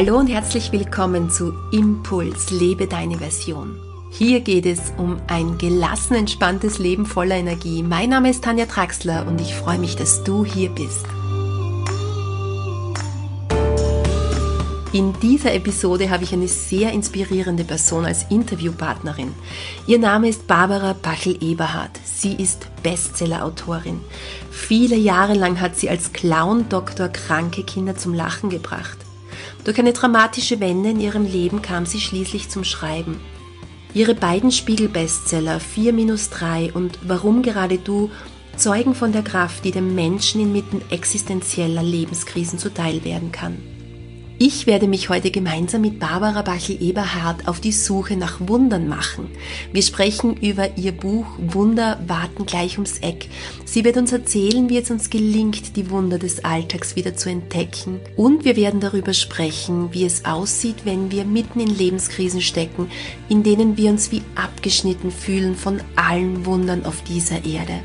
Hallo und herzlich willkommen zu Impuls, lebe deine Version. Hier geht es um ein gelassen, entspanntes Leben voller Energie. Mein Name ist Tanja Traxler und ich freue mich, dass du hier bist. In dieser Episode habe ich eine sehr inspirierende Person als Interviewpartnerin. Ihr Name ist Barbara Bachel-Eberhardt. Sie ist Bestsellerautorin. Viele Jahre lang hat sie als Clown-Doktor kranke Kinder zum Lachen gebracht. Durch eine dramatische Wende in ihrem Leben kam sie schließlich zum Schreiben. Ihre beiden Spiegel-Bestseller 4-3 und Warum gerade du zeugen von der Kraft, die dem Menschen inmitten existenzieller Lebenskrisen zuteil werden kann. Ich werde mich heute gemeinsam mit Barbara Bachel-Eberhardt auf die Suche nach Wundern machen. Wir sprechen über ihr Buch Wunder warten gleich ums Eck. Sie wird uns erzählen, wie es uns gelingt, die Wunder des Alltags wieder zu entdecken. Und wir werden darüber sprechen, wie es aussieht, wenn wir mitten in Lebenskrisen stecken, in denen wir uns wie abgeschnitten fühlen von allen Wundern auf dieser Erde.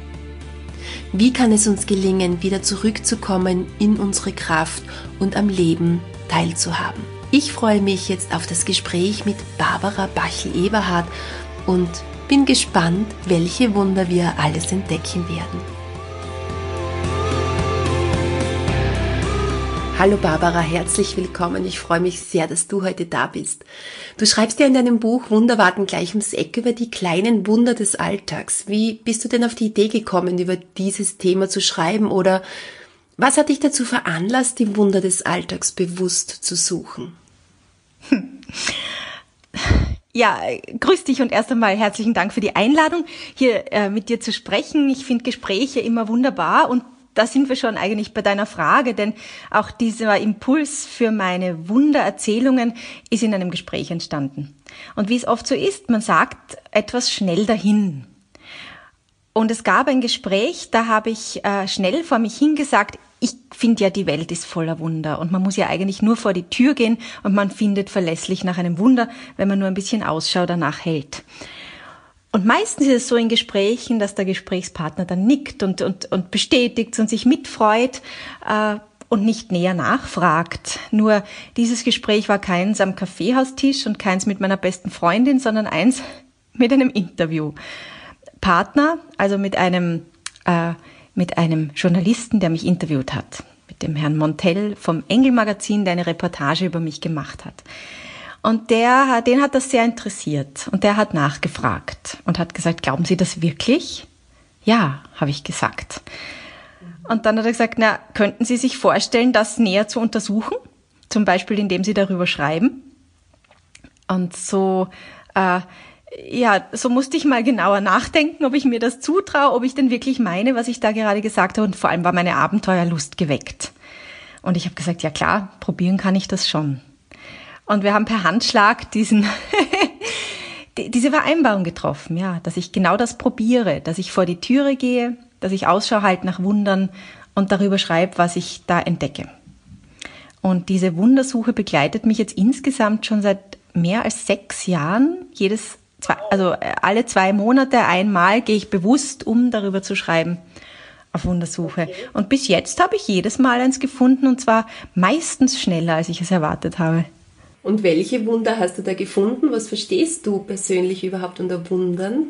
Wie kann es uns gelingen, wieder zurückzukommen in unsere Kraft und am Leben teilzuhaben. Ich freue mich jetzt auf das Gespräch mit Barbara Bachel-Eberhardt und bin gespannt, welche Wunder wir alles entdecken werden. Hallo Barbara, herzlich willkommen. Ich freue mich sehr, dass du heute da bist. Du schreibst ja in deinem Buch Wunder warten gleich ums Eck über die kleinen Wunder des Alltags. Wie bist du denn auf die Idee gekommen, über dieses Thema zu schreiben oder was hat dich dazu veranlasst, die Wunder des Alltags bewusst zu suchen? Ja, grüß dich und erst einmal herzlichen Dank für die Einladung, hier äh, mit dir zu sprechen. Ich finde Gespräche immer wunderbar und da sind wir schon eigentlich bei deiner Frage, denn auch dieser Impuls für meine Wundererzählungen ist in einem Gespräch entstanden. Und wie es oft so ist, man sagt etwas schnell dahin. Und es gab ein Gespräch, da habe ich äh, schnell vor mich hingesagt, ich finde ja, die Welt ist voller Wunder und man muss ja eigentlich nur vor die Tür gehen und man findet verlässlich nach einem Wunder, wenn man nur ein bisschen Ausschau danach hält. Und meistens ist es so in Gesprächen, dass der Gesprächspartner dann nickt und, und, und bestätigt und sich mitfreut äh, und nicht näher nachfragt. Nur dieses Gespräch war keins am Kaffeehaustisch und keins mit meiner besten Freundin, sondern eins mit einem Interview. Partner, also mit einem, äh, mit einem Journalisten, der mich interviewt hat, mit dem Herrn Montell vom Engel Magazin, der eine Reportage über mich gemacht hat. Und der, den hat das sehr interessiert und der hat nachgefragt und hat gesagt, glauben Sie das wirklich? Ja, habe ich gesagt. Und dann hat er gesagt, na, könnten Sie sich vorstellen, das näher zu untersuchen? Zum Beispiel, indem Sie darüber schreiben. Und so äh, ja, so musste ich mal genauer nachdenken, ob ich mir das zutraue, ob ich denn wirklich meine, was ich da gerade gesagt habe. Und vor allem war meine Abenteuerlust geweckt. Und ich habe gesagt, ja klar, probieren kann ich das schon. Und wir haben per Handschlag diesen, diese Vereinbarung getroffen, ja, dass ich genau das probiere, dass ich vor die Türe gehe, dass ich Ausschau halte nach Wundern und darüber schreibe, was ich da entdecke. Und diese Wundersuche begleitet mich jetzt insgesamt schon seit mehr als sechs Jahren. Jedes zwei, also äh, alle zwei Monate einmal gehe ich bewusst um, darüber zu schreiben auf Wundersuche. Okay. Und bis jetzt habe ich jedes Mal eins gefunden und zwar meistens schneller, als ich es erwartet habe. Und welche Wunder hast du da gefunden? Was verstehst du persönlich überhaupt unter Wundern?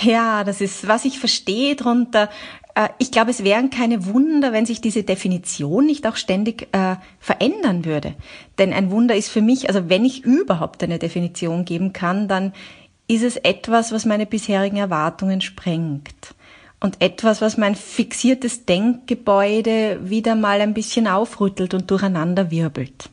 Ja, das ist, was ich verstehe darunter. Äh, ich glaube, es wären keine Wunder, wenn sich diese Definition nicht auch ständig äh, verändern würde. Denn ein Wunder ist für mich, also wenn ich überhaupt eine Definition geben kann, dann ist es etwas, was meine bisherigen Erwartungen sprengt. Und etwas, was mein fixiertes Denkgebäude wieder mal ein bisschen aufrüttelt und durcheinander wirbelt.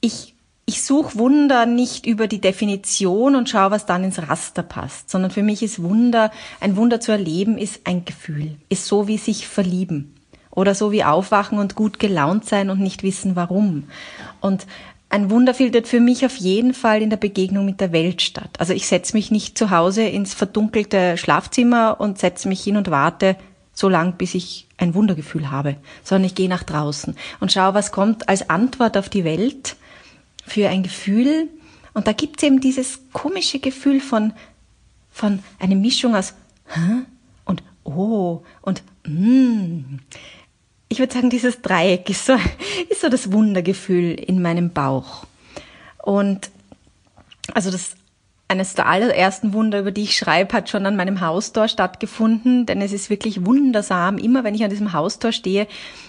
Ich ich suche Wunder nicht über die Definition und schaue, was dann ins Raster passt, sondern für mich ist Wunder, ein Wunder zu erleben, ist ein Gefühl, ist so wie sich verlieben oder so wie aufwachen und gut gelaunt sein und nicht wissen warum. Und ein Wunder findet für mich auf jeden Fall in der Begegnung mit der Welt statt. Also ich setze mich nicht zu Hause ins verdunkelte Schlafzimmer und setze mich hin und warte so lang, bis ich ein Wundergefühl habe, sondern ich gehe nach draußen und schaue, was kommt als Antwort auf die Welt für ein Gefühl. Und da gibt es eben dieses komische Gefühl von, von einer Mischung aus Hä? und Oh und mm. ich würde sagen, dieses Dreieck ist so, ist so das Wundergefühl in meinem Bauch. Und also das eines der allerersten Wunder, über die ich schreibe, hat schon an meinem Haustor stattgefunden, denn es ist wirklich wundersam. Immer wenn ich an diesem Haustor stehe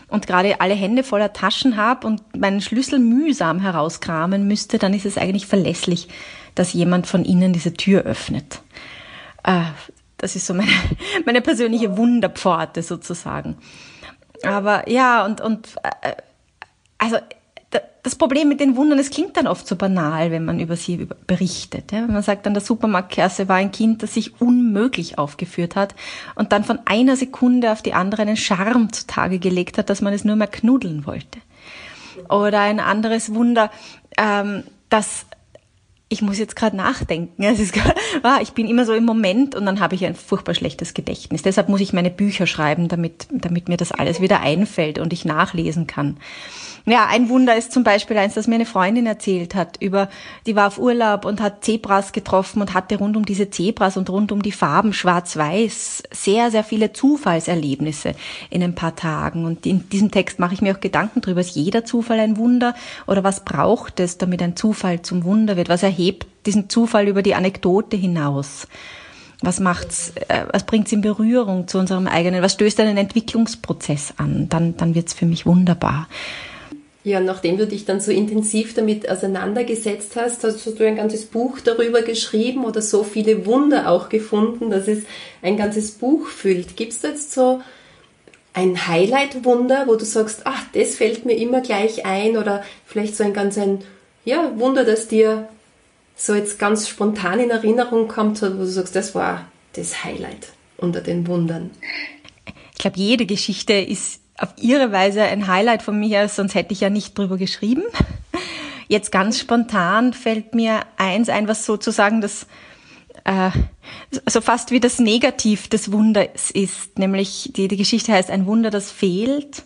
und gerade alle Hände voller Taschen habe und meinen Schlüssel mühsam herauskramen müsste, dann ist es eigentlich verlässlich, dass jemand von ihnen diese Tür öffnet. Äh, das ist so meine, meine persönliche Wunderpforte sozusagen. Aber ja, und, und äh, also das Problem mit den Wundern, es klingt dann oft so banal, wenn man über sie berichtet. Wenn man sagt, an der Supermarktkasse war ein Kind, das sich unmöglich aufgeführt hat und dann von einer Sekunde auf die andere einen Charme zutage gelegt hat, dass man es nur mehr knuddeln wollte. Oder ein anderes Wunder, ähm, dass ich muss jetzt gerade nachdenken. Ist, ah, ich bin immer so im Moment und dann habe ich ein furchtbar schlechtes Gedächtnis. Deshalb muss ich meine Bücher schreiben, damit, damit mir das alles wieder einfällt und ich nachlesen kann. Ja, ein Wunder ist zum Beispiel eins, das mir eine Freundin erzählt hat über, die war auf Urlaub und hat Zebras getroffen und hatte rund um diese Zebras und rund um die Farben schwarz-weiß sehr, sehr viele Zufallserlebnisse in ein paar Tagen. Und in diesem Text mache ich mir auch Gedanken darüber, ist jeder Zufall ein Wunder oder was braucht es, damit ein Zufall zum Wunder wird? Was erhebt diesen Zufall über die Anekdote hinaus? Was macht's, äh, was bringt's in Berührung zu unserem eigenen, was stößt einen Entwicklungsprozess an? Dann, dann wird's für mich wunderbar. Ja, nachdem du dich dann so intensiv damit auseinandergesetzt hast, hast du ein ganzes Buch darüber geschrieben oder so viele Wunder auch gefunden, dass es ein ganzes Buch füllt. Gibt es da jetzt so ein Highlight-Wunder, wo du sagst, ach, das fällt mir immer gleich ein oder vielleicht so ein ganz ein ja, Wunder, das dir so jetzt ganz spontan in Erinnerung kommt, wo du sagst, das war das Highlight unter den Wundern? Ich glaube, jede Geschichte ist auf ihre Weise ein Highlight von mir, sonst hätte ich ja nicht drüber geschrieben. Jetzt ganz spontan fällt mir eins ein, was sozusagen das äh, so fast wie das Negativ des Wunders ist, nämlich die, die Geschichte heißt ein Wunder, das fehlt.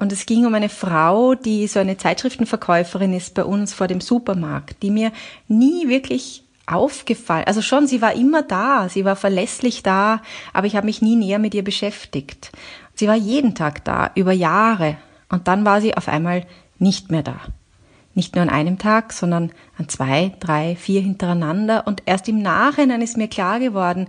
Und es ging um eine Frau, die so eine Zeitschriftenverkäuferin ist bei uns vor dem Supermarkt, die mir nie wirklich aufgefallen, also schon, sie war immer da, sie war verlässlich da, aber ich habe mich nie näher mit ihr beschäftigt. Sie war jeden Tag da, über Jahre. Und dann war sie auf einmal nicht mehr da. Nicht nur an einem Tag, sondern an zwei, drei, vier hintereinander. Und erst im Nachhinein ist mir klar geworden,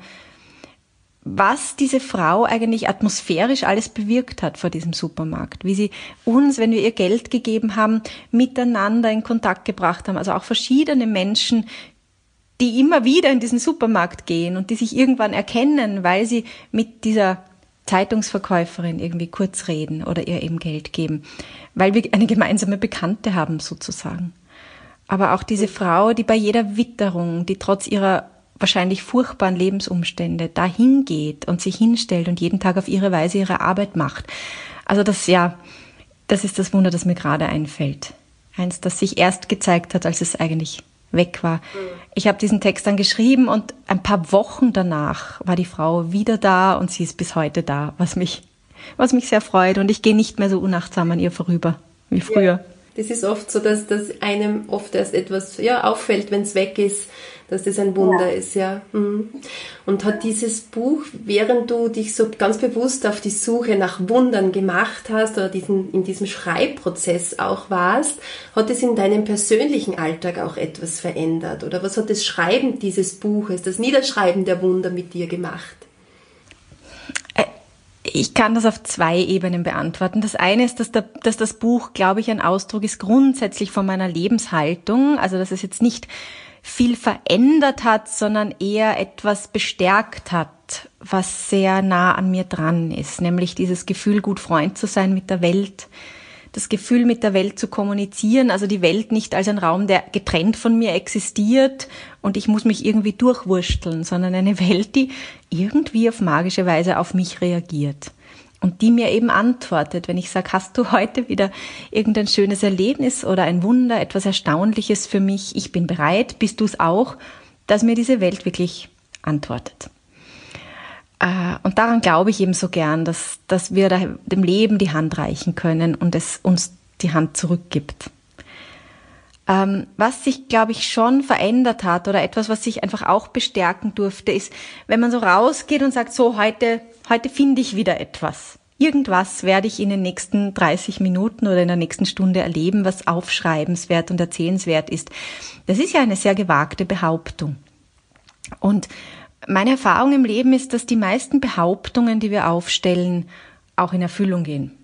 was diese Frau eigentlich atmosphärisch alles bewirkt hat vor diesem Supermarkt, wie sie uns, wenn wir ihr Geld gegeben haben, miteinander in Kontakt gebracht haben, also auch verschiedene Menschen, die immer wieder in diesen Supermarkt gehen und die sich irgendwann erkennen, weil sie mit dieser Zeitungsverkäuferin irgendwie kurz reden oder ihr eben Geld geben, weil wir eine gemeinsame Bekannte haben sozusagen. Aber auch diese Frau, die bei jeder Witterung, die trotz ihrer wahrscheinlich furchtbaren Lebensumstände dahin geht und sich hinstellt und jeden Tag auf ihre Weise ihre Arbeit macht. Also das ja, das ist das Wunder, das mir gerade einfällt. Eins, das sich erst gezeigt hat, als es eigentlich weg war. Ich habe diesen Text dann geschrieben und ein paar Wochen danach war die Frau wieder da und sie ist bis heute da, was mich, was mich sehr freut und ich gehe nicht mehr so unachtsam an ihr vorüber wie früher. Ja. Das ist oft so, dass, dass einem oft erst etwas ja, auffällt, wenn es weg ist, dass das ein Wunder ja. ist, ja. Mhm. Und hat dieses Buch, während du dich so ganz bewusst auf die Suche nach Wundern gemacht hast oder diesen, in diesem Schreibprozess auch warst, hat es in deinem persönlichen Alltag auch etwas verändert? Oder was hat das Schreiben dieses Buches, das Niederschreiben der Wunder mit dir gemacht? Ich kann das auf zwei Ebenen beantworten. Das eine ist, dass, der, dass das Buch, glaube ich, ein Ausdruck ist grundsätzlich von meiner Lebenshaltung. Also, dass es jetzt nicht viel verändert hat, sondern eher etwas bestärkt hat, was sehr nah an mir dran ist. Nämlich dieses Gefühl, gut Freund zu sein mit der Welt, das Gefühl, mit der Welt zu kommunizieren, also die Welt nicht als ein Raum, der getrennt von mir existiert und ich muss mich irgendwie durchwursteln, sondern eine Welt, die irgendwie auf magische Weise auf mich reagiert und die mir eben antwortet, wenn ich sage, hast du heute wieder irgendein schönes Erlebnis oder ein Wunder, etwas Erstaunliches für mich, ich bin bereit, bist du es auch, dass mir diese Welt wirklich antwortet. Äh, und daran glaube ich eben so gern, dass, dass wir dem Leben die Hand reichen können und es uns die Hand zurückgibt. Ähm, was sich, glaube ich, schon verändert hat oder etwas, was sich einfach auch bestärken durfte, ist, wenn man so rausgeht und sagt, so heute, heute finde ich wieder etwas. irgendwas werde ich in den nächsten 30 Minuten oder in der nächsten Stunde erleben, was aufschreibenswert und erzählenswert ist. Das ist ja eine sehr gewagte Behauptung. Und meine Erfahrung im Leben ist, dass die meisten Behauptungen, die wir aufstellen, auch in Erfüllung gehen.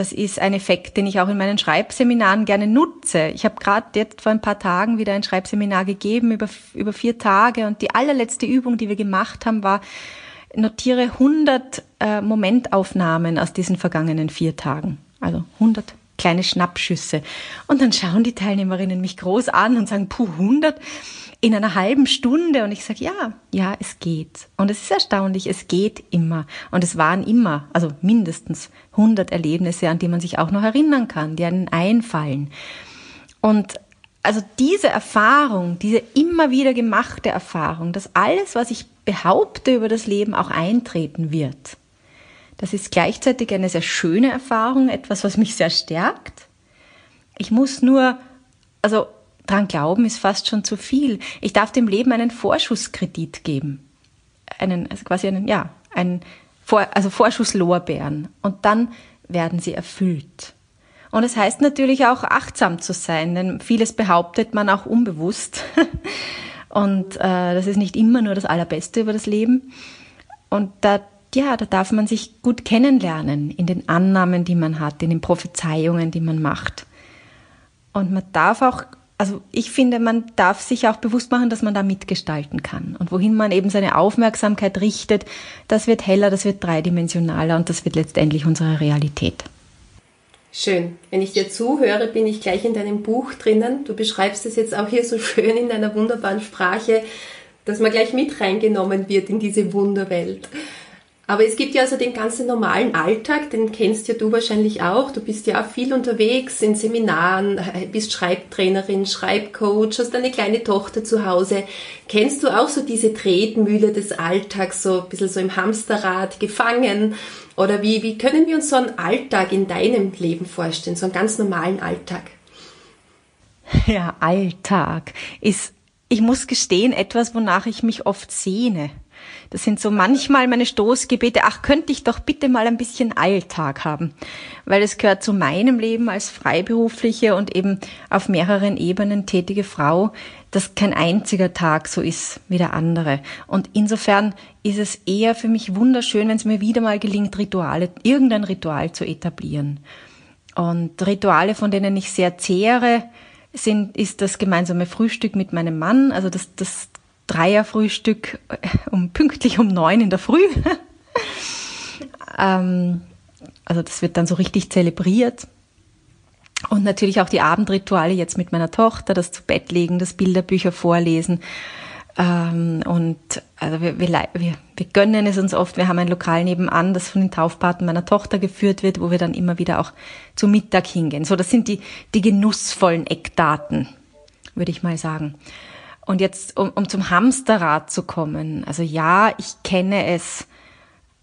Das ist ein Effekt, den ich auch in meinen Schreibseminaren gerne nutze. Ich habe gerade jetzt vor ein paar Tagen wieder ein Schreibseminar gegeben über, über vier Tage und die allerletzte Übung, die wir gemacht haben, war, notiere 100 äh, Momentaufnahmen aus diesen vergangenen vier Tagen. Also 100 kleine Schnappschüsse. Und dann schauen die Teilnehmerinnen mich groß an und sagen, puh, 100 in einer halben Stunde. Und ich sage, ja, ja, es geht. Und es ist erstaunlich, es geht immer. Und es waren immer, also mindestens 100 Erlebnisse, an die man sich auch noch erinnern kann, die einen einfallen. Und also diese Erfahrung, diese immer wieder gemachte Erfahrung, dass alles, was ich behaupte über das Leben, auch eintreten wird. Das ist gleichzeitig eine sehr schöne Erfahrung, etwas, was mich sehr stärkt. Ich muss nur, also dran glauben ist fast schon zu viel. Ich darf dem Leben einen Vorschusskredit geben. Einen, also quasi einen, ja, einen, Vor, also Vorschusslorbeeren. Und dann werden sie erfüllt. Und es heißt natürlich auch achtsam zu sein, denn vieles behauptet man auch unbewusst. Und äh, das ist nicht immer nur das Allerbeste über das Leben. Und da, ja, da darf man sich gut kennenlernen in den Annahmen, die man hat, in den Prophezeiungen, die man macht. Und man darf auch also ich finde, man darf sich auch bewusst machen, dass man da mitgestalten kann. Und wohin man eben seine Aufmerksamkeit richtet, das wird heller, das wird dreidimensionaler und das wird letztendlich unsere Realität. Schön. Wenn ich dir zuhöre, bin ich gleich in deinem Buch drinnen. Du beschreibst es jetzt auch hier so schön in deiner wunderbaren Sprache, dass man gleich mit reingenommen wird in diese Wunderwelt. Aber es gibt ja also den ganzen normalen Alltag, den kennst ja du wahrscheinlich auch. Du bist ja auch viel unterwegs in Seminaren, bist Schreibtrainerin, Schreibcoach, hast eine kleine Tochter zu Hause. Kennst du auch so diese Tretmühle des Alltags, so ein bisschen so im Hamsterrad gefangen? Oder wie, wie können wir uns so einen Alltag in deinem Leben vorstellen, so einen ganz normalen Alltag? Ja, Alltag ist, ich muss gestehen, etwas, wonach ich mich oft sehne. Das sind so manchmal meine Stoßgebete, ach, könnte ich doch bitte mal ein bisschen Alltag haben. Weil es gehört zu meinem Leben als freiberufliche und eben auf mehreren Ebenen tätige Frau, dass kein einziger Tag so ist wie der andere. Und insofern ist es eher für mich wunderschön, wenn es mir wieder mal gelingt, Rituale, irgendein Ritual zu etablieren. Und Rituale, von denen ich sehr zehre, sind, ist das gemeinsame Frühstück mit meinem Mann. Also das, das Dreierfrühstück äh, um pünktlich um neun in der Früh. ähm, also das wird dann so richtig zelebriert. Und natürlich auch die Abendrituale jetzt mit meiner Tochter, das zu Bett legen, das Bilderbücher vorlesen. Ähm, und also wir, wir, wir, gönnen es uns oft. Wir haben ein Lokal nebenan, das von den Taufpaten meiner Tochter geführt wird, wo wir dann immer wieder auch zu Mittag hingehen. So, das sind die, die genussvollen Eckdaten, würde ich mal sagen. Und jetzt, um, um zum Hamsterrad zu kommen. Also ja, ich kenne es,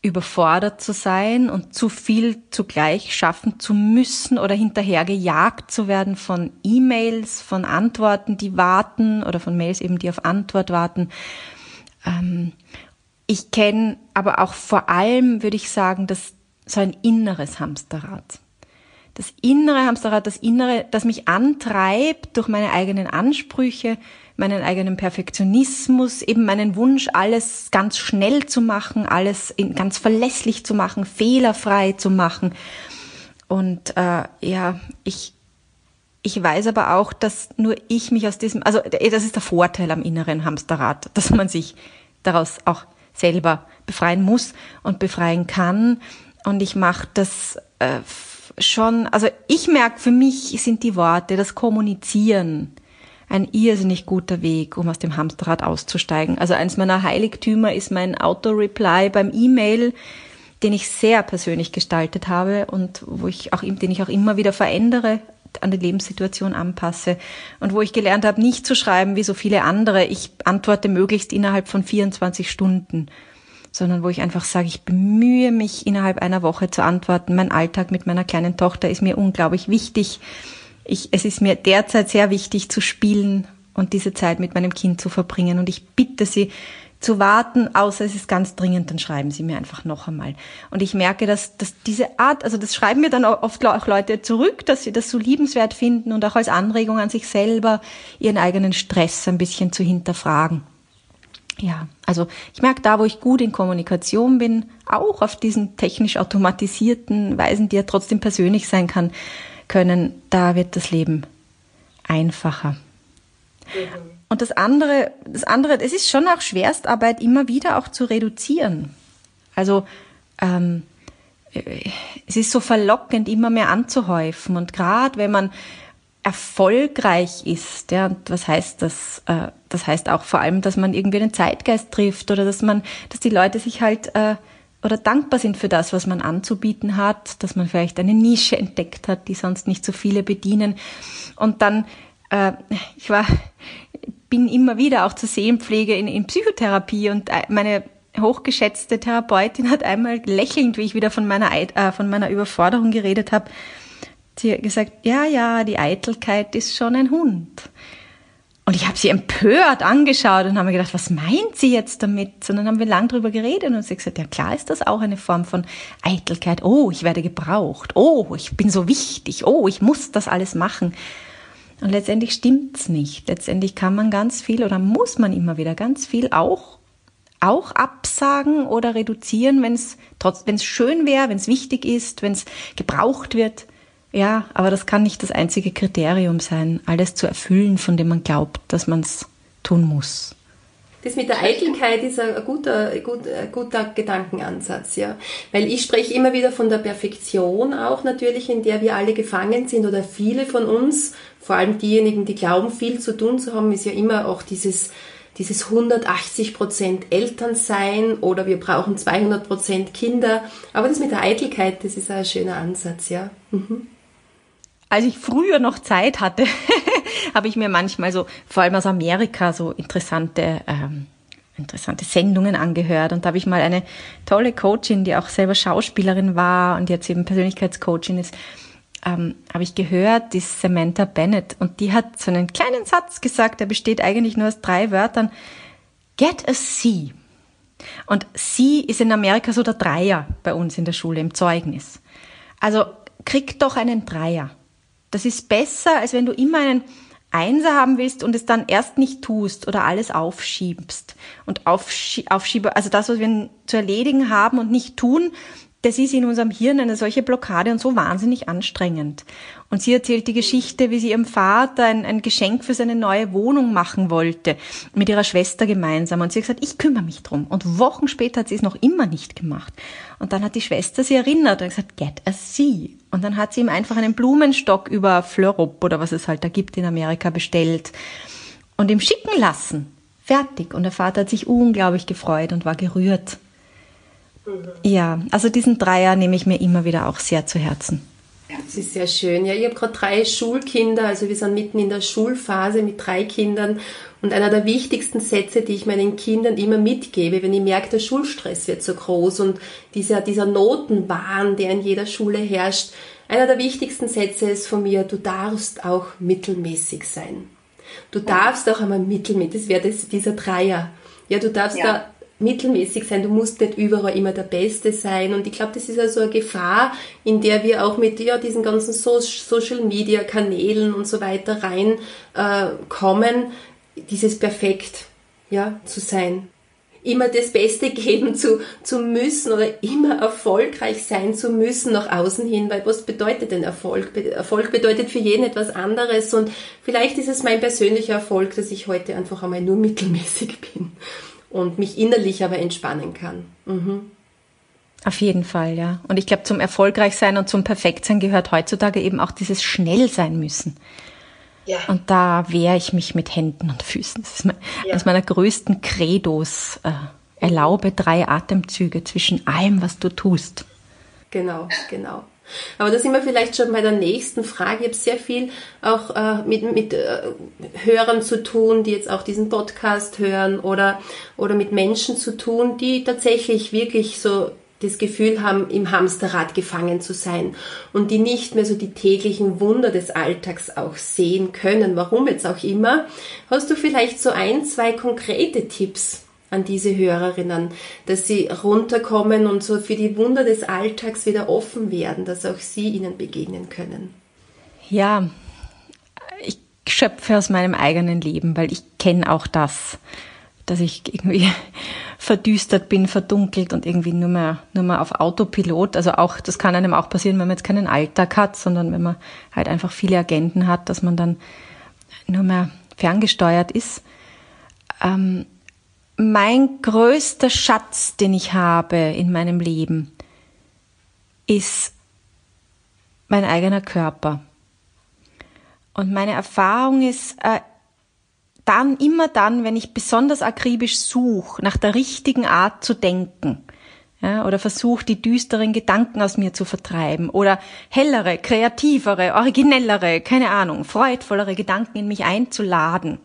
überfordert zu sein und zu viel zugleich schaffen zu müssen oder hinterhergejagt zu werden von E-Mails, von Antworten, die warten oder von Mails eben, die auf Antwort warten. Ähm, ich kenne aber auch vor allem, würde ich sagen, das so ein inneres Hamsterrad. Das innere Hamsterrad, das innere, das mich antreibt durch meine eigenen Ansprüche, meinen eigenen Perfektionismus, eben meinen Wunsch, alles ganz schnell zu machen, alles in, ganz verlässlich zu machen, fehlerfrei zu machen. Und äh, ja, ich, ich weiß aber auch, dass nur ich mich aus diesem, also das ist der Vorteil am inneren Hamsterrad, dass man sich daraus auch selber befreien muss und befreien kann. Und ich mache das äh, schon, also ich merke, für mich sind die Worte, das Kommunizieren, ein irrsinnig guter Weg, um aus dem Hamsterrad auszusteigen. Also eins meiner Heiligtümer ist mein Auto-Reply beim E-Mail, den ich sehr persönlich gestaltet habe und wo ich auch, den ich auch immer wieder verändere, an die Lebenssituation anpasse und wo ich gelernt habe, nicht zu schreiben wie so viele andere. Ich antworte möglichst innerhalb von 24 Stunden, sondern wo ich einfach sage, ich bemühe mich innerhalb einer Woche zu antworten. Mein Alltag mit meiner kleinen Tochter ist mir unglaublich wichtig ich, es ist mir derzeit sehr wichtig zu spielen und diese Zeit mit meinem Kind zu verbringen. Und ich bitte Sie, zu warten, außer es ist ganz dringend, dann schreiben sie mir einfach noch einmal. Und ich merke, dass, dass diese Art, also das schreiben mir dann oft auch Leute zurück, dass sie das so liebenswert finden und auch als Anregung an sich selber ihren eigenen Stress ein bisschen zu hinterfragen. Ja, also ich merke da, wo ich gut in Kommunikation bin, auch auf diesen technisch automatisierten Weisen, die ja trotzdem persönlich sein kann, können, da wird das Leben einfacher. Mhm. Und das andere, das andere, es ist schon auch Schwerstarbeit, immer wieder auch zu reduzieren. Also ähm, es ist so verlockend, immer mehr anzuhäufen. Und gerade wenn man erfolgreich ist, ja, und was heißt das? Äh, das heißt auch vor allem, dass man irgendwie den Zeitgeist trifft oder dass man, dass die Leute sich halt äh, oder dankbar sind für das, was man anzubieten hat, dass man vielleicht eine Nische entdeckt hat, die sonst nicht so viele bedienen. Und dann, äh, ich war bin immer wieder auch zur Seelenpflege in, in Psychotherapie und äh, meine hochgeschätzte Therapeutin hat einmal lächelnd, wie ich wieder von meiner, äh, von meiner Überforderung geredet habe, sie gesagt, ja, ja, die Eitelkeit ist schon ein Hund. Und ich habe sie empört angeschaut und habe mir gedacht, was meint sie jetzt damit? Und dann haben wir lang drüber geredet und sie gesagt, ja klar ist das auch eine Form von Eitelkeit. Oh, ich werde gebraucht. Oh, ich bin so wichtig. Oh, ich muss das alles machen. Und letztendlich stimmt's nicht. Letztendlich kann man ganz viel oder muss man immer wieder ganz viel auch auch absagen oder reduzieren, wenn trotz, wenn es schön wäre, wenn es wichtig ist, wenn es gebraucht wird. Ja, aber das kann nicht das einzige Kriterium sein, alles zu erfüllen, von dem man glaubt, dass man es tun muss. Das mit der Eitelkeit ist ein guter, guter, guter Gedankenansatz, ja. Weil ich spreche immer wieder von der Perfektion auch natürlich, in der wir alle gefangen sind oder viele von uns vor allem diejenigen, die glauben, viel zu tun zu haben, ist ja immer auch dieses, dieses 180 Prozent Elternsein oder wir brauchen 200 Prozent Kinder. Aber das mit der Eitelkeit, das ist ein schöner Ansatz, ja. Mhm. Als ich früher noch Zeit hatte, habe ich mir manchmal so, vor allem aus Amerika, so interessante, ähm, interessante Sendungen angehört. Und da habe ich mal eine tolle Coachin, die auch selber Schauspielerin war und jetzt eben Persönlichkeitscoachin ist, ähm, habe ich gehört, die Samantha Bennett, und die hat so einen kleinen Satz gesagt, der besteht eigentlich nur aus drei Wörtern. Get a C. Und C ist in Amerika so der Dreier bei uns in der Schule im Zeugnis. Also krieg doch einen Dreier. Das ist besser, als wenn du immer einen Einser haben willst und es dann erst nicht tust oder alles aufschiebst. Und aufschiebe, also das, was wir zu erledigen haben und nicht tun, das ist in unserem Hirn eine solche Blockade und so wahnsinnig anstrengend. Und sie erzählt die Geschichte, wie sie ihrem Vater ein, ein Geschenk für seine neue Wohnung machen wollte, mit ihrer Schwester gemeinsam. Und sie hat gesagt, ich kümmere mich drum. Und Wochen später hat sie es noch immer nicht gemacht. Und dann hat die Schwester sie erinnert und gesagt, get a see. Und dann hat sie ihm einfach einen Blumenstock über Fleurop oder was es halt da gibt in Amerika bestellt und ihm schicken lassen. Fertig. Und der Vater hat sich unglaublich gefreut und war gerührt. Ja, also diesen Dreier nehme ich mir immer wieder auch sehr zu Herzen. Das ist sehr schön. Ja, ich habe gerade drei Schulkinder, also wir sind mitten in der Schulphase mit drei Kindern. Und einer der wichtigsten Sätze, die ich meinen Kindern immer mitgebe, wenn ich merke, der Schulstress wird so groß und dieser, dieser Notenwahn, der in jeder Schule herrscht, einer der wichtigsten Sätze ist von mir, du darfst auch mittelmäßig sein. Du darfst auch einmal mittelmäßig, das wäre dieser Dreier. Ja, du darfst ja. da mittelmäßig sein, du musst nicht überall immer der Beste sein. Und ich glaube, das ist also eine Gefahr, in der wir auch mit ja, diesen ganzen so Social Media Kanälen und so weiter reinkommen, äh, dieses Perfekt ja, zu sein. Immer das Beste geben zu, zu müssen oder immer erfolgreich sein zu müssen nach außen hin, weil was bedeutet denn Erfolg? Erfolg bedeutet für jeden etwas anderes und vielleicht ist es mein persönlicher Erfolg, dass ich heute einfach einmal nur mittelmäßig bin und mich innerlich aber entspannen kann. Mhm. Auf jeden Fall, ja. Und ich glaube, zum Erfolgreichsein und zum Perfektsein gehört heutzutage eben auch dieses schnell sein müssen. Ja. Und da wehre ich mich mit Händen und Füßen. Das ist mein, ja. eines meiner größten Credos. Äh, erlaube drei Atemzüge zwischen allem, was du tust. Genau, genau. Aber da sind wir vielleicht schon bei der nächsten Frage. Ich habe sehr viel auch äh, mit, mit äh, Hörern zu tun, die jetzt auch diesen Podcast hören oder, oder mit Menschen zu tun, die tatsächlich wirklich so das Gefühl haben, im Hamsterrad gefangen zu sein und die nicht mehr so die täglichen Wunder des Alltags auch sehen können, warum jetzt auch immer. Hast du vielleicht so ein, zwei konkrete Tipps an diese Hörerinnen, dass sie runterkommen und so für die Wunder des Alltags wieder offen werden, dass auch sie ihnen begegnen können? Ja, ich schöpfe aus meinem eigenen Leben, weil ich kenne auch das, dass ich irgendwie verdüstert bin, verdunkelt und irgendwie nur mehr, nur mehr auf Autopilot. Also auch, das kann einem auch passieren, wenn man jetzt keinen Alltag hat, sondern wenn man halt einfach viele Agenten hat, dass man dann nur mehr ferngesteuert ist. Ähm, mein größter Schatz, den ich habe in meinem Leben, ist mein eigener Körper. Und meine Erfahrung ist, äh, dann, immer dann, wenn ich besonders akribisch suche, nach der richtigen Art zu denken, ja, oder versuche, die düsteren Gedanken aus mir zu vertreiben, oder hellere, kreativere, originellere, keine Ahnung, freudvollere Gedanken in mich einzuladen,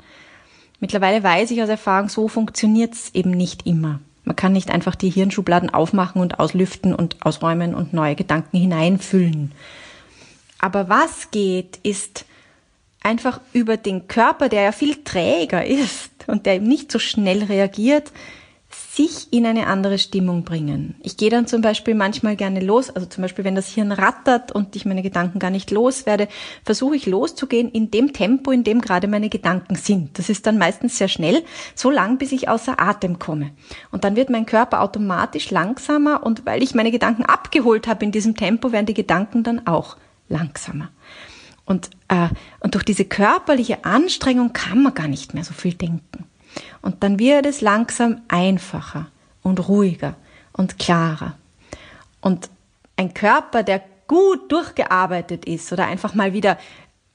Mittlerweile weiß ich aus Erfahrung, so funktioniert es eben nicht immer. Man kann nicht einfach die Hirnschubladen aufmachen und auslüften und ausräumen und neue Gedanken hineinfüllen. Aber was geht, ist einfach über den Körper, der ja viel träger ist und der eben nicht so schnell reagiert, sich in eine andere Stimmung bringen. Ich gehe dann zum Beispiel manchmal gerne los, also zum Beispiel, wenn das Hirn rattert und ich meine Gedanken gar nicht loswerde, versuche ich loszugehen in dem Tempo, in dem gerade meine Gedanken sind. Das ist dann meistens sehr schnell, so lang, bis ich außer Atem komme. Und dann wird mein Körper automatisch langsamer und weil ich meine Gedanken abgeholt habe in diesem Tempo, werden die Gedanken dann auch langsamer. Und, äh, und durch diese körperliche Anstrengung kann man gar nicht mehr so viel denken. Und dann wird es langsam einfacher und ruhiger und klarer. Und ein Körper, der gut durchgearbeitet ist oder einfach mal wieder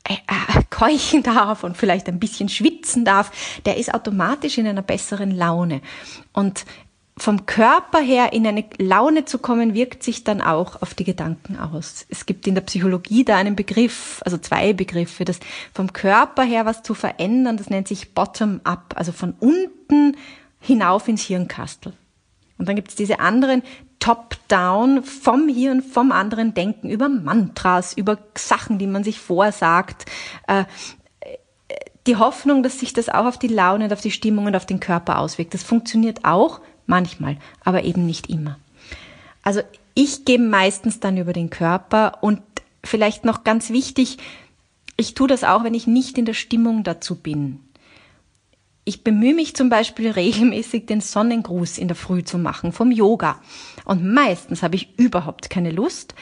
äh, äh, keuchen darf und vielleicht ein bisschen schwitzen darf, der ist automatisch in einer besseren Laune. Und vom Körper her in eine Laune zu kommen, wirkt sich dann auch auf die Gedanken aus. Es gibt in der Psychologie da einen Begriff, also zwei Begriffe, das vom Körper her was zu verändern, das nennt sich Bottom-up, also von unten hinauf ins Hirnkastel. Und dann gibt es diese anderen Top-down vom Hirn, vom anderen Denken, über Mantras, über Sachen, die man sich vorsagt, äh, die Hoffnung, dass sich das auch auf die Laune und auf die Stimmung und auf den Körper auswirkt. Das funktioniert auch, manchmal, aber eben nicht immer. Also ich gebe meistens dann über den Körper und vielleicht noch ganz wichtig, ich tue das auch, wenn ich nicht in der Stimmung dazu bin. Ich bemühe mich zum Beispiel regelmäßig, den Sonnengruß in der Früh zu machen vom Yoga. Und meistens habe ich überhaupt keine Lust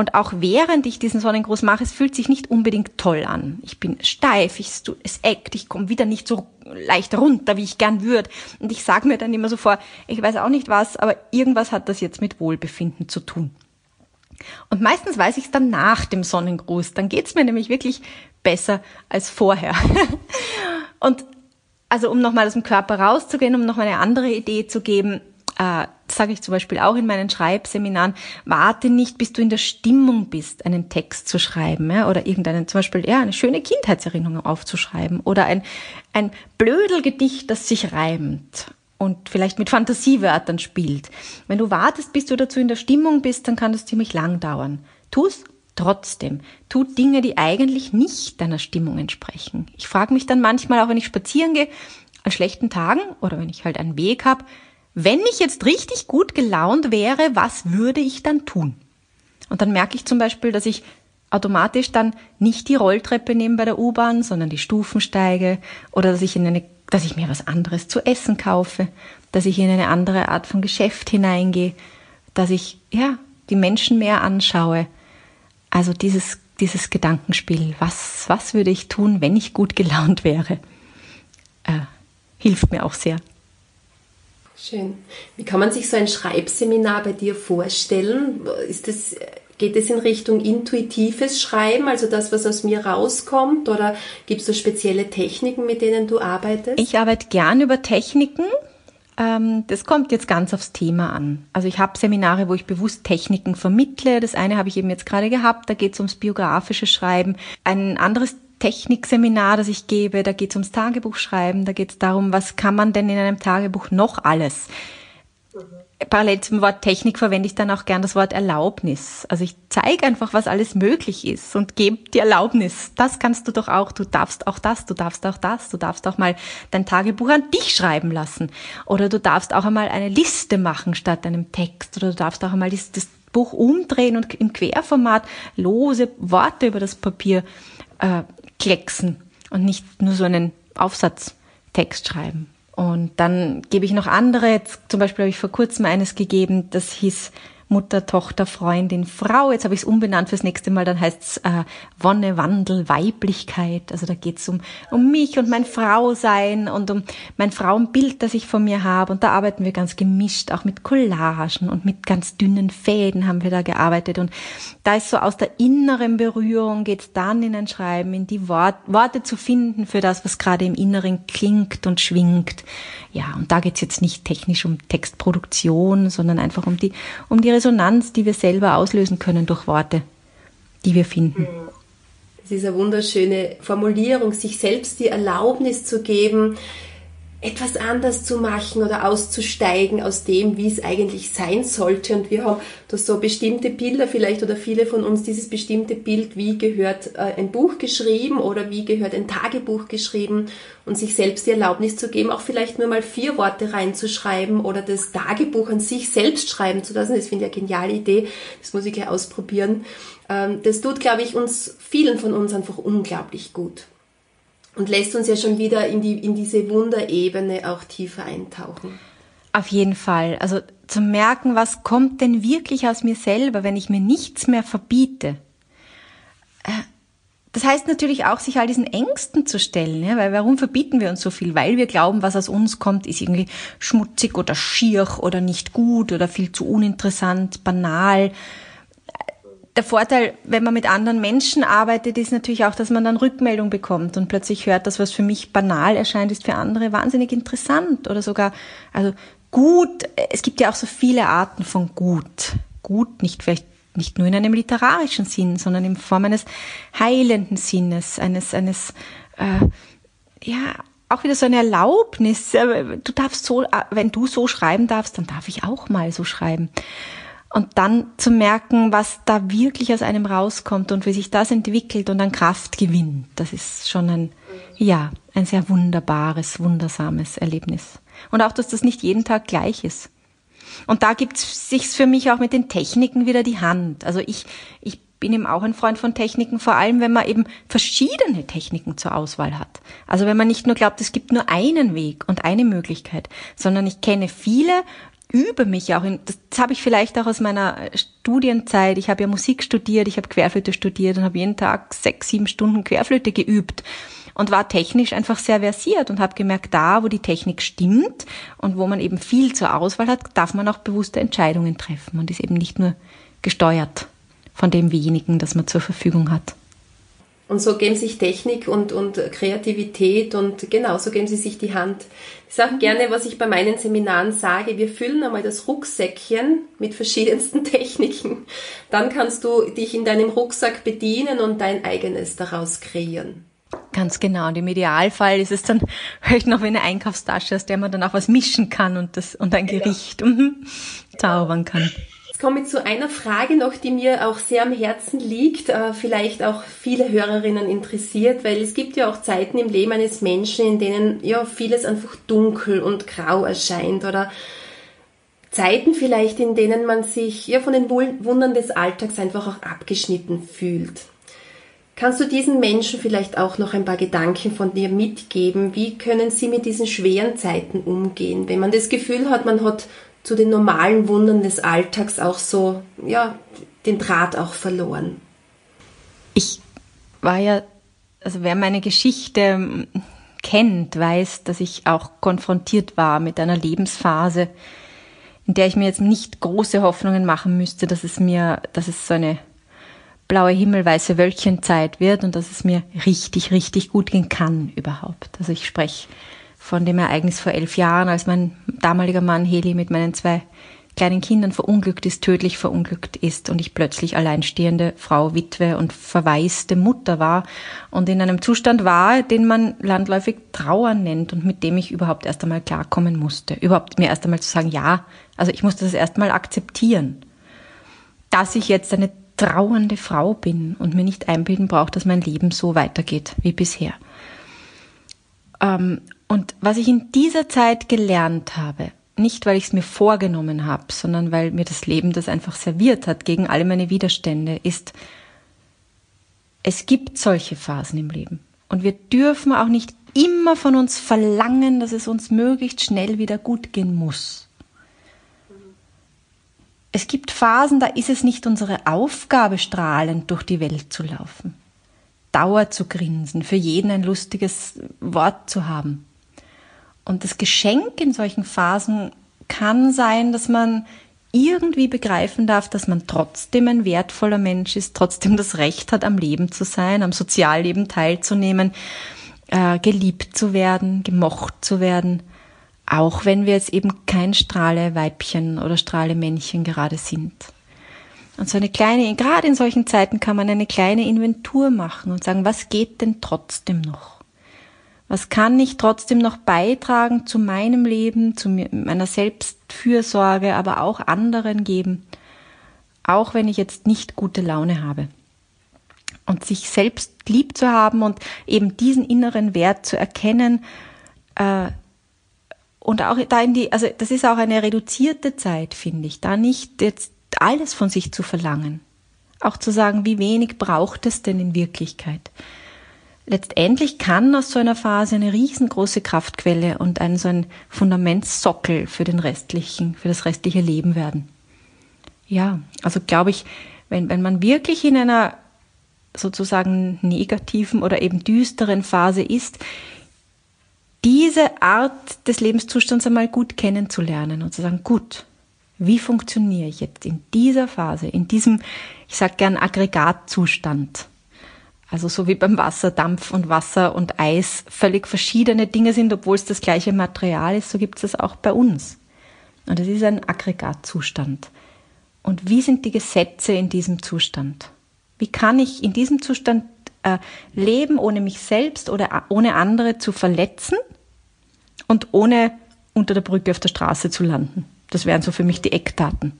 und auch während ich diesen Sonnengruß mache, es fühlt sich nicht unbedingt toll an. Ich bin steif, ich, es eckt, ich komme wieder nicht so leicht runter, wie ich gern würde. Und ich sage mir dann immer so vor, ich weiß auch nicht was, aber irgendwas hat das jetzt mit Wohlbefinden zu tun. Und meistens weiß ich es dann nach dem Sonnengruß. Dann geht's mir nämlich wirklich besser als vorher. Und also um nochmal aus dem Körper rauszugehen, um nochmal eine andere Idee zu geben, äh, sage ich zum Beispiel auch in meinen Schreibseminaren, warte nicht, bis du in der Stimmung bist, einen Text zu schreiben ja, oder irgendeinen, zum Beispiel ja, eine schöne Kindheitserinnerung aufzuschreiben oder ein, ein Blödelgedicht, das sich reimt und vielleicht mit Fantasiewörtern spielt. Wenn du wartest, bis du dazu in der Stimmung bist, dann kann das ziemlich lang dauern. Tu's trotzdem. Tu Dinge, die eigentlich nicht deiner Stimmung entsprechen. Ich frage mich dann manchmal, auch wenn ich spazieren gehe, an schlechten Tagen oder wenn ich halt einen Weg habe, wenn ich jetzt richtig gut gelaunt wäre, was würde ich dann tun? Und dann merke ich zum Beispiel, dass ich automatisch dann nicht die Rolltreppe nehme bei der U-Bahn, sondern die Stufen steige oder dass ich in eine, dass ich mir was anderes zu essen kaufe, dass ich in eine andere Art von Geschäft hineingehe, dass ich, ja, die Menschen mehr anschaue. Also dieses, dieses Gedankenspiel, was, was würde ich tun, wenn ich gut gelaunt wäre, äh, hilft mir auch sehr. Schön. Wie kann man sich so ein Schreibseminar bei dir vorstellen? Ist das, geht es in Richtung intuitives Schreiben, also das, was aus mir rauskommt? Oder gibt es so spezielle Techniken, mit denen du arbeitest? Ich arbeite gern über Techniken. Ähm, das kommt jetzt ganz aufs Thema an. Also ich habe Seminare, wo ich bewusst Techniken vermittle. Das eine habe ich eben jetzt gerade gehabt, da geht es ums biografische Schreiben. Ein anderes Technikseminar, das ich gebe, da geht es ums Tagebuchschreiben, da geht es darum, was kann man denn in einem Tagebuch noch alles. parallel zum Wort Technik verwende ich dann auch gern das Wort Erlaubnis. Also ich zeige einfach, was alles möglich ist und gebe die Erlaubnis. Das kannst du doch auch. Du darfst auch das, du darfst auch das, du darfst auch mal dein Tagebuch an dich schreiben lassen. Oder du darfst auch einmal eine Liste machen statt einem Text. Oder du darfst auch einmal das, das Buch umdrehen und im Querformat lose Worte über das Papier äh, klecksen und nicht nur so einen Aufsatztext schreiben. Und dann gebe ich noch andere. Jetzt zum Beispiel habe ich vor kurzem eines gegeben, das hieß Mutter, Tochter, Freundin, Frau. Jetzt habe ich es umbenannt fürs nächste Mal, dann heißt es äh, Wonne, Wandel, Weiblichkeit. Also da geht es um, um mich und mein Frausein und um mein Frauenbild, das ich von mir habe. Und da arbeiten wir ganz gemischt, auch mit Collagen und mit ganz dünnen Fäden haben wir da gearbeitet. Und da ist so aus der inneren Berührung geht es dann in ein Schreiben, in die Wort, Worte zu finden für das, was gerade im Inneren klingt und schwingt. Ja, und da geht es jetzt nicht technisch um Textproduktion, sondern einfach um die, um die Resonanz, die wir selber auslösen können durch Worte, die wir finden. Das ist eine wunderschöne Formulierung, sich selbst die Erlaubnis zu geben, etwas anders zu machen oder auszusteigen aus dem, wie es eigentlich sein sollte. Und wir haben da so bestimmte Bilder vielleicht oder viele von uns dieses bestimmte Bild, wie gehört äh, ein Buch geschrieben oder wie gehört ein Tagebuch geschrieben und sich selbst die Erlaubnis zu geben, auch vielleicht nur mal vier Worte reinzuschreiben oder das Tagebuch an sich selbst schreiben zu lassen. Das finde ich eine geniale Idee. Das muss ich gleich ausprobieren. Ähm, das tut, glaube ich, uns, vielen von uns einfach unglaublich gut und lässt uns ja schon wieder in, die, in diese Wunderebene auch tiefer eintauchen. Auf jeden Fall. Also zu merken, was kommt denn wirklich aus mir selber, wenn ich mir nichts mehr verbiete. Äh, das heißt natürlich auch, sich all diesen Ängsten zu stellen, ja, weil warum verbieten wir uns so viel? Weil wir glauben, was aus uns kommt, ist irgendwie schmutzig oder schier oder nicht gut oder viel zu uninteressant, banal der Vorteil, wenn man mit anderen Menschen arbeitet, ist natürlich auch, dass man dann Rückmeldung bekommt und plötzlich hört, dass was für mich banal erscheint, ist für andere wahnsinnig interessant oder sogar, also gut. Es gibt ja auch so viele Arten von gut. Gut, nicht vielleicht nicht nur in einem literarischen Sinn, sondern in Form eines heilenden Sinnes, eines, eines, äh, ja, auch wieder so eine Erlaubnis. Du darfst so, wenn du so schreiben darfst, dann darf ich auch mal so schreiben. Und dann zu merken, was da wirklich aus einem rauskommt und wie sich das entwickelt und an Kraft gewinnt, das ist schon ein, ja, ein sehr wunderbares, wundersames Erlebnis. Und auch, dass das nicht jeden Tag gleich ist. Und da gibt es sich für mich auch mit den Techniken wieder die Hand. Also ich, ich bin eben auch ein Freund von Techniken, vor allem wenn man eben verschiedene Techniken zur Auswahl hat. Also wenn man nicht nur glaubt, es gibt nur einen Weg und eine Möglichkeit, sondern ich kenne viele übe mich auch in, das habe ich vielleicht auch aus meiner Studienzeit. Ich habe ja Musik studiert, ich habe Querflöte studiert und habe jeden Tag sechs, sieben Stunden Querflöte geübt und war technisch einfach sehr versiert und habe gemerkt, da, wo die Technik stimmt und wo man eben viel zur Auswahl hat, darf man auch bewusste Entscheidungen treffen und ist eben nicht nur gesteuert von dem wenigen, das man zur Verfügung hat. Und so geben sich Technik und, und Kreativität und genau, so geben sie sich die Hand. Ich sage gerne, was ich bei meinen Seminaren sage, wir füllen einmal das Rucksäckchen mit verschiedensten Techniken. Dann kannst du dich in deinem Rucksack bedienen und dein eigenes daraus kreieren. Ganz genau. Und im Idealfall ist es dann vielleicht noch wie eine Einkaufstasche, aus der man dann auch was mischen kann und das und ein Gericht ja. zaubern kann komme zu einer Frage noch, die mir auch sehr am Herzen liegt, äh, vielleicht auch viele Hörerinnen interessiert, weil es gibt ja auch Zeiten im Leben eines Menschen, in denen ja vieles einfach dunkel und grau erscheint oder Zeiten vielleicht, in denen man sich ja von den Wundern des Alltags einfach auch abgeschnitten fühlt. Kannst du diesen Menschen vielleicht auch noch ein paar Gedanken von dir mitgeben? Wie können sie mit diesen schweren Zeiten umgehen, wenn man das Gefühl hat, man hat zu den normalen Wundern des Alltags auch so, ja, den Draht auch verloren. Ich war ja, also wer meine Geschichte ähm, kennt, weiß, dass ich auch konfrontiert war mit einer Lebensphase, in der ich mir jetzt nicht große Hoffnungen machen müsste, dass es mir, dass es so eine blaue Himmelweiße Wölkchenzeit wird und dass es mir richtig, richtig gut gehen kann überhaupt. Also ich spreche von dem Ereignis vor elf Jahren, als mein damaliger Mann Heli mit meinen zwei kleinen Kindern verunglückt ist, tödlich verunglückt ist und ich plötzlich alleinstehende Frau, Witwe und verwaiste Mutter war und in einem Zustand war, den man landläufig Trauer nennt und mit dem ich überhaupt erst einmal klarkommen musste. Überhaupt mir erst einmal zu sagen, ja, also ich musste das erst einmal akzeptieren, dass ich jetzt eine trauernde Frau bin und mir nicht einbilden brauche, dass mein Leben so weitergeht wie bisher. Ähm, und was ich in dieser Zeit gelernt habe, nicht weil ich es mir vorgenommen habe, sondern weil mir das Leben das einfach serviert hat gegen alle meine Widerstände, ist, es gibt solche Phasen im Leben. Und wir dürfen auch nicht immer von uns verlangen, dass es uns möglichst schnell wieder gut gehen muss. Es gibt Phasen, da ist es nicht unsere Aufgabe, strahlend durch die Welt zu laufen, Dauer zu grinsen, für jeden ein lustiges Wort zu haben. Und das Geschenk in solchen Phasen kann sein, dass man irgendwie begreifen darf, dass man trotzdem ein wertvoller Mensch ist, trotzdem das Recht hat, am Leben zu sein, am Sozialleben teilzunehmen, äh, geliebt zu werden, gemocht zu werden, auch wenn wir jetzt eben kein Strahle-Weibchen oder Strahle-Männchen gerade sind. Und so eine kleine, gerade in solchen Zeiten kann man eine kleine Inventur machen und sagen, was geht denn trotzdem noch? Was kann ich trotzdem noch beitragen zu meinem Leben, zu meiner Selbstfürsorge, aber auch anderen geben, auch wenn ich jetzt nicht gute Laune habe? Und sich selbst lieb zu haben und eben diesen inneren Wert zu erkennen, äh, und auch da in die, also das ist auch eine reduzierte Zeit, finde ich, da nicht jetzt alles von sich zu verlangen. Auch zu sagen, wie wenig braucht es denn in Wirklichkeit? Letztendlich kann aus so einer Phase eine riesengroße Kraftquelle und ein so ein Fundamentssockel für den restlichen, für das restliche Leben werden. Ja, also glaube ich, wenn, wenn man wirklich in einer sozusagen negativen oder eben düsteren Phase ist, diese Art des Lebenszustands einmal gut kennenzulernen und zu sagen, gut, wie funktioniere ich jetzt in dieser Phase, in diesem, ich sage gern Aggregatzustand? Also so wie beim Wasser, Dampf und Wasser und Eis völlig verschiedene Dinge sind, obwohl es das gleiche Material ist, so gibt es das auch bei uns. Und es ist ein Aggregatzustand. Und wie sind die Gesetze in diesem Zustand? Wie kann ich in diesem Zustand äh, leben, ohne mich selbst oder ohne andere zu verletzen und ohne unter der Brücke auf der Straße zu landen? Das wären so für mich die Eckdaten.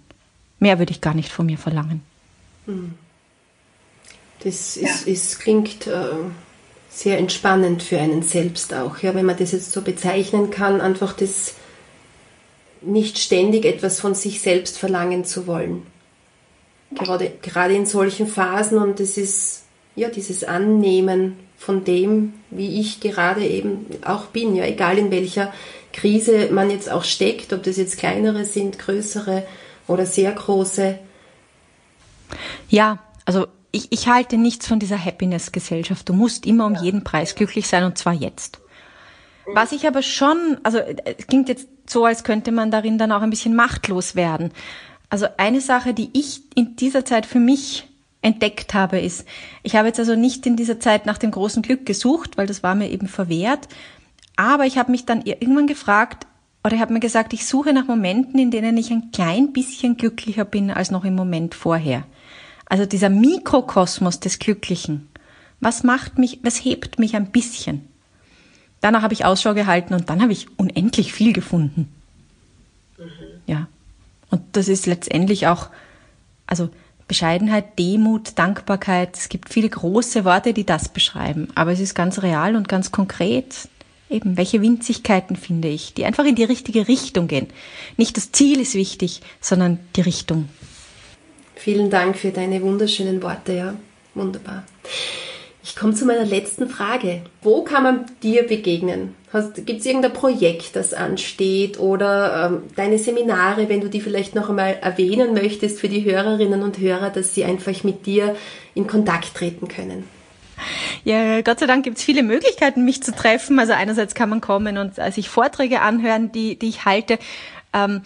Mehr würde ich gar nicht von mir verlangen. Hm. Das ist, ja. ist, klingt äh, sehr entspannend für einen selbst auch, ja, wenn man das jetzt so bezeichnen kann, einfach das nicht ständig etwas von sich selbst verlangen zu wollen. Gerade, gerade in solchen Phasen und das ist ja dieses Annehmen von dem, wie ich gerade eben auch bin, ja, egal in welcher Krise man jetzt auch steckt, ob das jetzt kleinere sind, größere oder sehr große. Ja, also ich, ich halte nichts von dieser Happiness-Gesellschaft. Du musst immer um jeden Preis glücklich sein und zwar jetzt. Was ich aber schon, also es klingt jetzt so, als könnte man darin dann auch ein bisschen machtlos werden. Also eine Sache, die ich in dieser Zeit für mich entdeckt habe, ist, ich habe jetzt also nicht in dieser Zeit nach dem großen Glück gesucht, weil das war mir eben verwehrt, aber ich habe mich dann irgendwann gefragt, oder ich habe mir gesagt, ich suche nach Momenten, in denen ich ein klein bisschen glücklicher bin als noch im Moment vorher. Also dieser Mikrokosmos des Glücklichen. Was macht mich, was hebt mich ein bisschen? Danach habe ich Ausschau gehalten und dann habe ich unendlich viel gefunden. Mhm. Ja. Und das ist letztendlich auch, also Bescheidenheit, Demut, Dankbarkeit. Es gibt viele große Worte, die das beschreiben. Aber es ist ganz real und ganz konkret. Eben, welche Winzigkeiten finde ich, die einfach in die richtige Richtung gehen. Nicht das Ziel ist wichtig, sondern die Richtung. Vielen Dank für deine wunderschönen Worte, ja. Wunderbar. Ich komme zu meiner letzten Frage. Wo kann man dir begegnen? Gibt es irgendein Projekt, das ansteht oder ähm, deine Seminare, wenn du die vielleicht noch einmal erwähnen möchtest für die Hörerinnen und Hörer, dass sie einfach mit dir in Kontakt treten können? Ja, Gott sei Dank gibt es viele Möglichkeiten, mich zu treffen. Also einerseits kann man kommen und äh, sich Vorträge anhören, die, die ich halte. Ähm,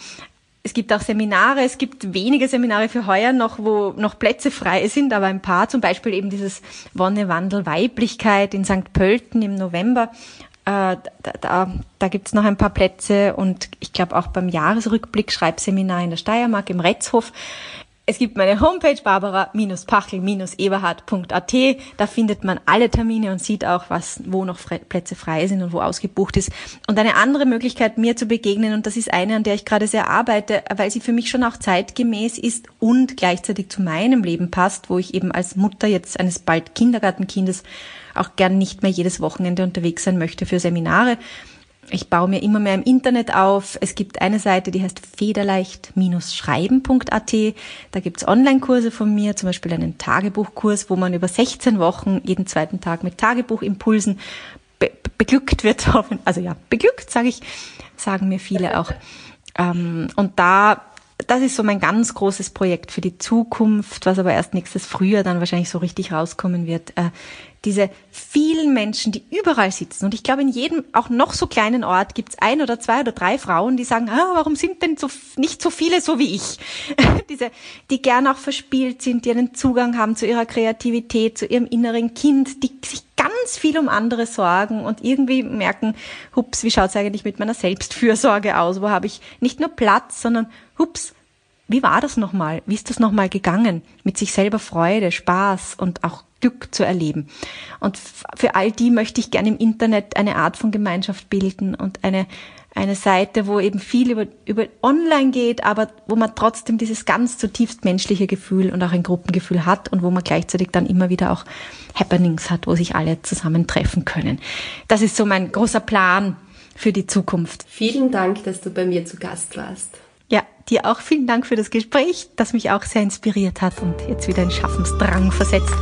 es gibt auch Seminare, es gibt wenige Seminare für heuer noch, wo noch Plätze frei sind, aber ein paar, zum Beispiel eben dieses Wonne, Wandel, Weiblichkeit in St. Pölten im November. Äh, da da, da gibt es noch ein paar Plätze und ich glaube auch beim Jahresrückblick Schreibseminar in der Steiermark im Retzhof es gibt meine Homepage barbara-pachel-eberhard.at. Da findet man alle Termine und sieht auch, was, wo noch Plätze frei sind und wo ausgebucht ist. Und eine andere Möglichkeit, mir zu begegnen, und das ist eine, an der ich gerade sehr arbeite, weil sie für mich schon auch zeitgemäß ist und gleichzeitig zu meinem Leben passt, wo ich eben als Mutter jetzt eines bald Kindergartenkindes auch gern nicht mehr jedes Wochenende unterwegs sein möchte für Seminare ich baue mir immer mehr im Internet auf. Es gibt eine Seite, die heißt federleicht-schreiben.at. Da gibt's Online-Kurse von mir, zum Beispiel einen Tagebuchkurs, wo man über 16 Wochen jeden zweiten Tag mit Tagebuchimpulsen be beglückt wird. Also ja, beglückt, sage ich, sagen mir viele auch. Ähm, und da das ist so mein ganz großes Projekt für die Zukunft, was aber erst nächstes Frühjahr dann wahrscheinlich so richtig rauskommen wird. Diese vielen Menschen, die überall sitzen. Und ich glaube, in jedem, auch noch so kleinen Ort gibt es ein oder zwei oder drei Frauen, die sagen, ah, warum sind denn so, nicht so viele so wie ich? diese, die gern auch verspielt sind, die einen Zugang haben zu ihrer Kreativität, zu ihrem inneren Kind, die sich ganz viel um andere sorgen und irgendwie merken, hups, wie schaut's eigentlich mit meiner Selbstfürsorge aus? Wo habe ich nicht nur Platz, sondern hups, wie war das nochmal? Wie ist das nochmal gegangen? Mit sich selber Freude, Spaß und auch Glück zu erleben. Und für all die möchte ich gerne im Internet eine Art von Gemeinschaft bilden und eine, eine Seite, wo eben viel über, über online geht, aber wo man trotzdem dieses ganz zutiefst menschliche Gefühl und auch ein Gruppengefühl hat und wo man gleichzeitig dann immer wieder auch Happenings hat, wo sich alle zusammentreffen können. Das ist so mein großer Plan für die Zukunft. Vielen Dank, dass du bei mir zu Gast warst. Ja, dir auch vielen Dank für das Gespräch, das mich auch sehr inspiriert hat und jetzt wieder in Schaffensdrang versetzt.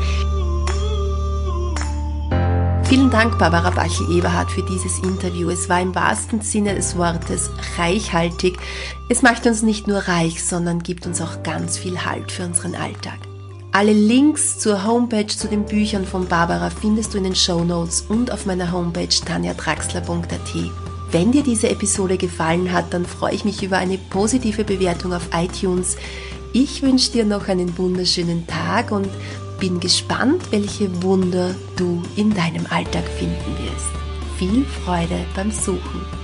Vielen Dank, Barbara Bachel-Eberhardt, für dieses Interview. Es war im wahrsten Sinne des Wortes reichhaltig. Es macht uns nicht nur reich, sondern gibt uns auch ganz viel Halt für unseren Alltag. Alle Links zur Homepage zu den Büchern von Barbara findest du in den Show Notes und auf meiner Homepage tanjatraxler.at. Wenn dir diese Episode gefallen hat, dann freue ich mich über eine positive Bewertung auf iTunes. Ich wünsche dir noch einen wunderschönen Tag und bin gespannt, welche Wunder du in deinem Alltag finden wirst. Viel Freude beim Suchen.